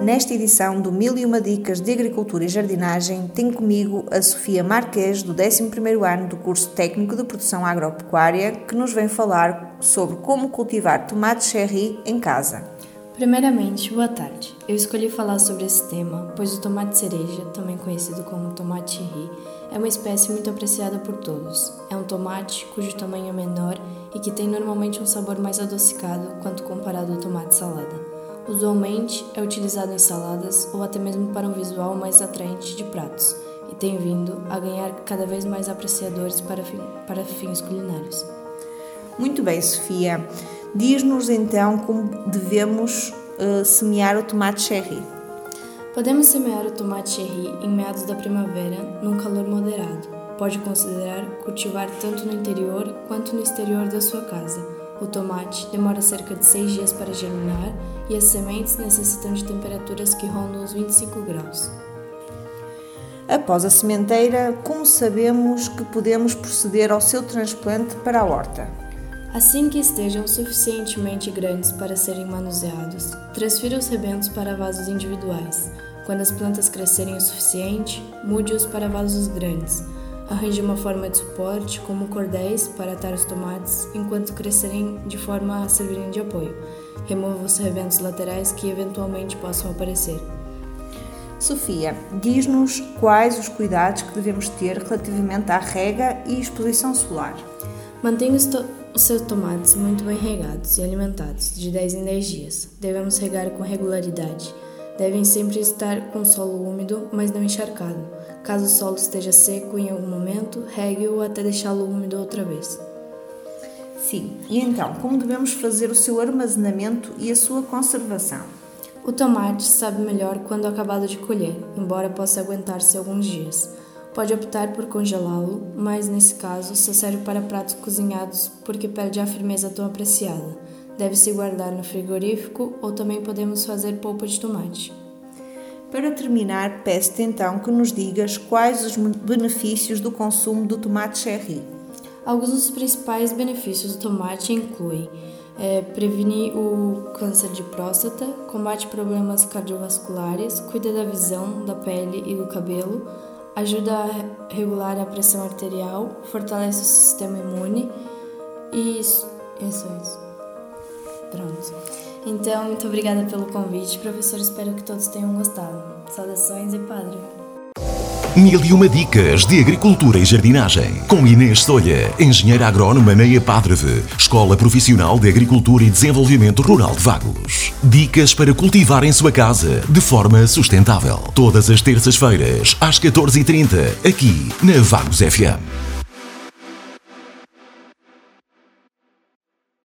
Nesta edição do Mil e Uma Dicas de Agricultura e Jardinagem, tenho comigo a Sofia Marques, do 11º ano do curso Técnico de Produção Agropecuária, que nos vem falar sobre como cultivar tomate cherry em casa. Primeiramente, boa tarde. Eu escolhi falar sobre esse tema, pois o tomate cereja, também conhecido como tomate cherry, é uma espécie muito apreciada por todos. É um tomate cujo tamanho é menor e que tem normalmente um sabor mais adocicado quando comparado ao tomate salada. Usualmente é utilizado em saladas ou até mesmo para um visual mais atraente de pratos, e tem vindo a ganhar cada vez mais apreciadores para, para fins culinários. Muito bem, Sofia. Diz-nos então como devemos uh, semear o tomate cherry. Podemos semear o tomate cherry em meados da primavera, num calor moderado. Pode considerar cultivar tanto no interior quanto no exterior da sua casa o tomate demora cerca de 6 dias para germinar e as sementes necessitam de temperaturas que rondam os 25 graus. Após a sementeira, como sabemos que podemos proceder ao seu transplante para a horta? Assim que estejam suficientemente grandes para serem manuseados, transfira os rebentos para vasos individuais. Quando as plantas crescerem o suficiente, mude-os para vasos grandes Arranje uma forma de suporte, como cordéis, para atar os tomates enquanto crescerem de forma a servirem de apoio. Remova os rebentos laterais que eventualmente possam aparecer. Sofia, diz-nos quais os cuidados que devemos ter relativamente à rega e exposição solar. Mantenha os, os seus tomates muito bem regados e alimentados, de 10 em 10 dias. Devemos regar com regularidade. Devem sempre estar com solo úmido, mas não encharcado. Caso o solo esteja seco em algum momento, regue-o até deixá-lo úmido outra vez. Sim, e então, como devemos fazer o seu armazenamento e a sua conservação? O tomate sabe melhor quando acabado de colher, embora possa aguentar-se alguns dias. Pode optar por congelá-lo, mas nesse caso só serve para pratos cozinhados porque perde a firmeza tão apreciada. Deve-se guardar no frigorífico ou também podemos fazer polpa de tomate. Para terminar, peço-te então que nos digas quais os benefícios do consumo do tomate cherry. Alguns dos principais benefícios do tomate incluem é, prevenir o câncer de próstata, combate problemas cardiovasculares, cuida da visão, da pele e do cabelo, ajuda a regular a pressão arterial, fortalece o sistema imune e isso, é só isso. Pronto. Então, muito obrigada pelo convite, professor. Espero que todos tenham gostado. Saudações e padre. Mil e uma dicas de agricultura e jardinagem. Com Inês Solha, engenheira agrónoma na EPADREV, Escola Profissional de Agricultura e Desenvolvimento Rural de Vagos. Dicas para cultivar em sua casa de forma sustentável. Todas as terças-feiras, às 14h30, aqui na Vagos FM.